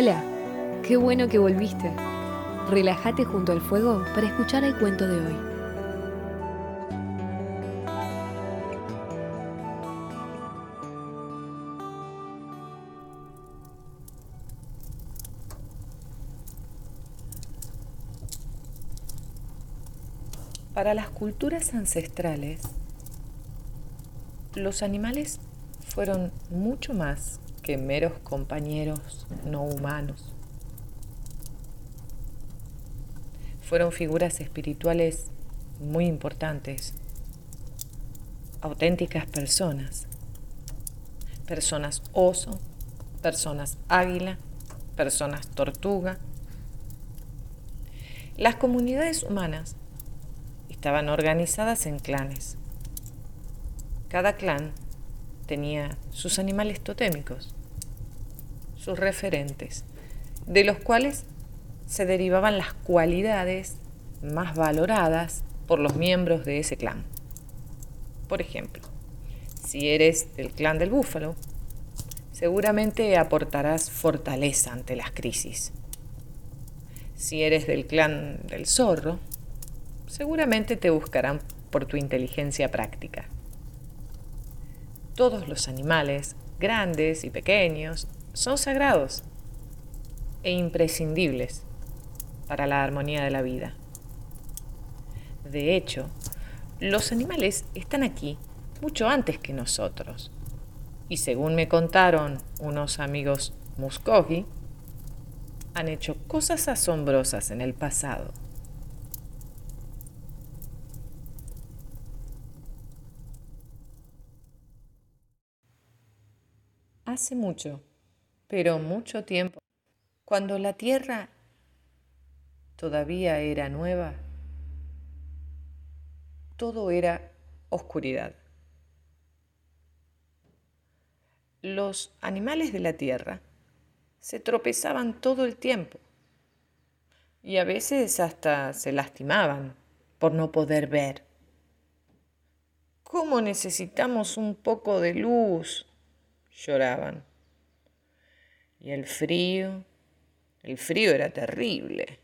Hola, qué bueno que volviste. Relájate junto al fuego para escuchar el cuento de hoy. Para las culturas ancestrales, los animales fueron mucho más que meros compañeros no humanos. Fueron figuras espirituales muy importantes, auténticas personas, personas oso, personas águila, personas tortuga. Las comunidades humanas estaban organizadas en clanes. Cada clan tenía sus animales totémicos sus referentes, de los cuales se derivaban las cualidades más valoradas por los miembros de ese clan. Por ejemplo, si eres del clan del búfalo, seguramente aportarás fortaleza ante las crisis. Si eres del clan del zorro, seguramente te buscarán por tu inteligencia práctica. Todos los animales, grandes y pequeños, son sagrados e imprescindibles para la armonía de la vida. De hecho, los animales están aquí mucho antes que nosotros. Y según me contaron unos amigos Muskogee, han hecho cosas asombrosas en el pasado. Hace mucho, pero mucho tiempo, cuando la tierra todavía era nueva, todo era oscuridad. Los animales de la tierra se tropezaban todo el tiempo y a veces hasta se lastimaban por no poder ver. ¿Cómo necesitamos un poco de luz? Lloraban. Y el frío, el frío era terrible.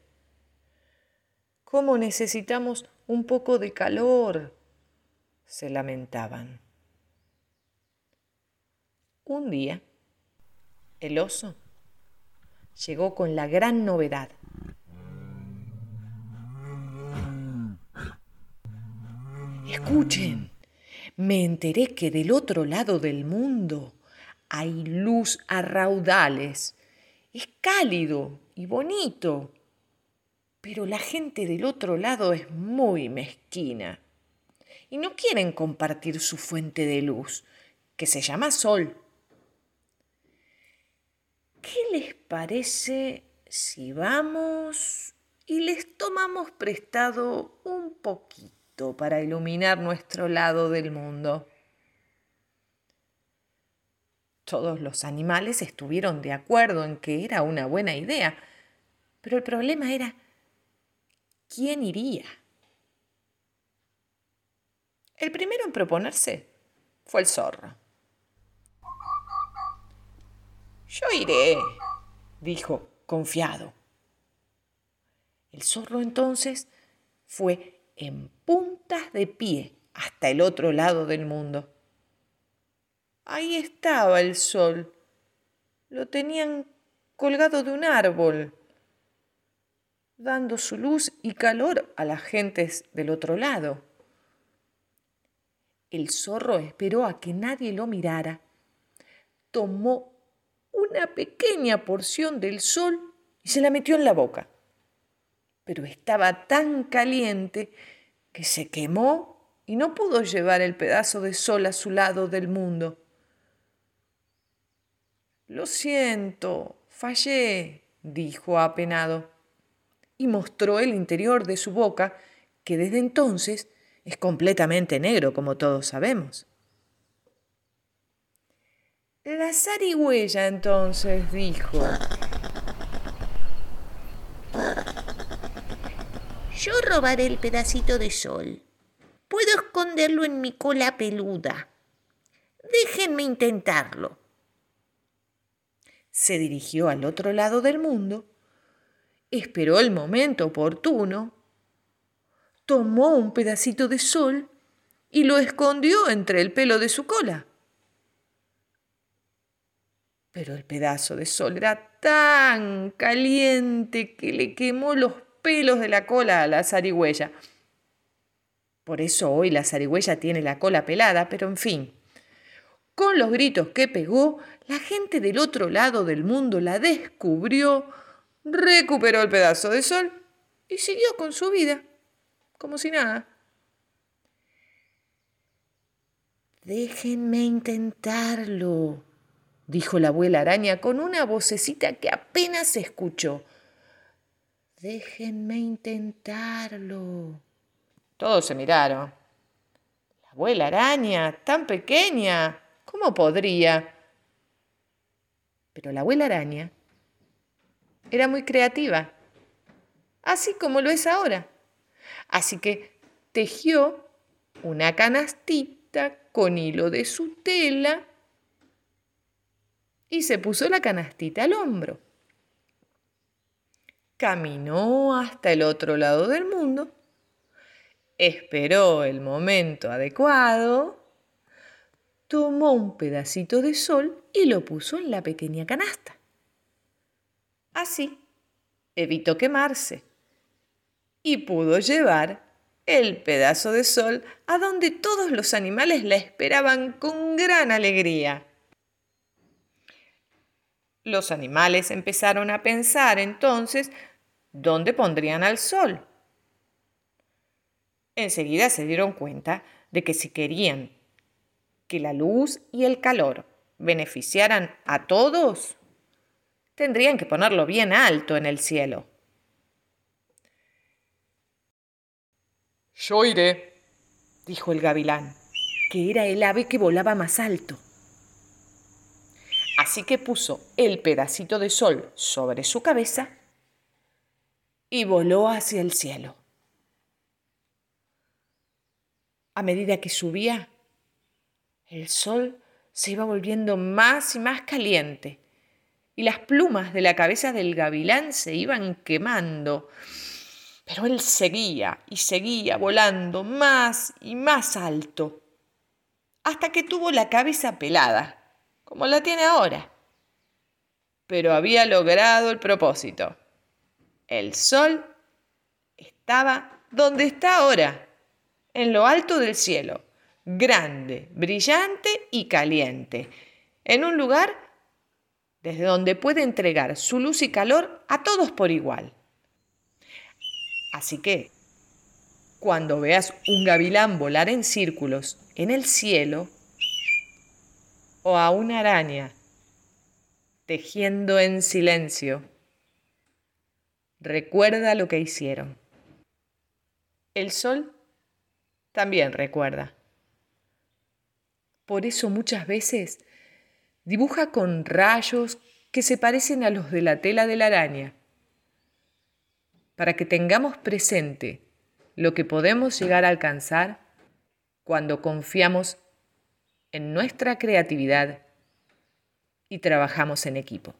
¿Cómo necesitamos un poco de calor? se lamentaban. Un día, el oso llegó con la gran novedad. Escuchen, me enteré que del otro lado del mundo hay luz a raudales. Es cálido y bonito. Pero la gente del otro lado es muy mezquina. Y no quieren compartir su fuente de luz, que se llama sol. ¿Qué les parece si vamos y les tomamos prestado un poquito para iluminar nuestro lado del mundo? Todos los animales estuvieron de acuerdo en que era una buena idea, pero el problema era quién iría. El primero en proponerse fue el zorro. Yo iré, dijo, confiado. El zorro entonces fue en puntas de pie hasta el otro lado del mundo. Ahí estaba el sol. Lo tenían colgado de un árbol, dando su luz y calor a las gentes del otro lado. El zorro esperó a que nadie lo mirara. Tomó una pequeña porción del sol y se la metió en la boca. Pero estaba tan caliente que se quemó y no pudo llevar el pedazo de sol a su lado del mundo. Lo siento, fallé, dijo apenado, y mostró el interior de su boca, que desde entonces es completamente negro, como todos sabemos. La zarigüeya entonces dijo, Yo robaré el pedacito de sol. Puedo esconderlo en mi cola peluda. Déjenme intentarlo. Se dirigió al otro lado del mundo, esperó el momento oportuno, tomó un pedacito de sol y lo escondió entre el pelo de su cola. Pero el pedazo de sol era tan caliente que le quemó los pelos de la cola a la zarigüeya. Por eso hoy la zarigüeya tiene la cola pelada, pero en fin. Con los gritos que pegó, la gente del otro lado del mundo la descubrió, recuperó el pedazo de sol y siguió con su vida, como si nada. Déjenme intentarlo, dijo la abuela araña con una vocecita que apenas se escuchó. Déjenme intentarlo. Todos se miraron. La abuela araña, tan pequeña, ¿cómo podría? Pero la abuela araña era muy creativa, así como lo es ahora. Así que tejió una canastita con hilo de su tela y se puso la canastita al hombro. Caminó hasta el otro lado del mundo esperó el momento adecuado, tomó un pedacito de sol y lo puso en la pequeña canasta. Así, evitó quemarse y pudo llevar el pedazo de sol a donde todos los animales la esperaban con gran alegría. Los animales empezaron a pensar entonces dónde pondrían al sol enseguida se dieron cuenta de que si querían que la luz y el calor beneficiaran a todos, tendrían que ponerlo bien alto en el cielo. Yo iré, dijo el gavilán, que era el ave que volaba más alto. Así que puso el pedacito de sol sobre su cabeza y voló hacia el cielo. A medida que subía, el sol se iba volviendo más y más caliente y las plumas de la cabeza del gavilán se iban quemando. Pero él seguía y seguía volando más y más alto, hasta que tuvo la cabeza pelada, como la tiene ahora. Pero había logrado el propósito. El sol estaba donde está ahora en lo alto del cielo, grande, brillante y caliente, en un lugar desde donde puede entregar su luz y calor a todos por igual. Así que, cuando veas un gavilán volar en círculos en el cielo, o a una araña tejiendo en silencio, recuerda lo que hicieron. El sol también recuerda. Por eso muchas veces dibuja con rayos que se parecen a los de la tela de la araña, para que tengamos presente lo que podemos llegar a alcanzar cuando confiamos en nuestra creatividad y trabajamos en equipo.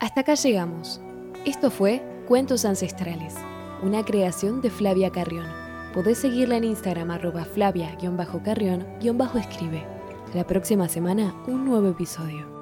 Hasta acá llegamos. Esto fue Cuentos Ancestrales, una creación de Flavia Carrión. Podés seguirla en Instagram arroba flavia-carrión-escribe. La próxima semana un nuevo episodio.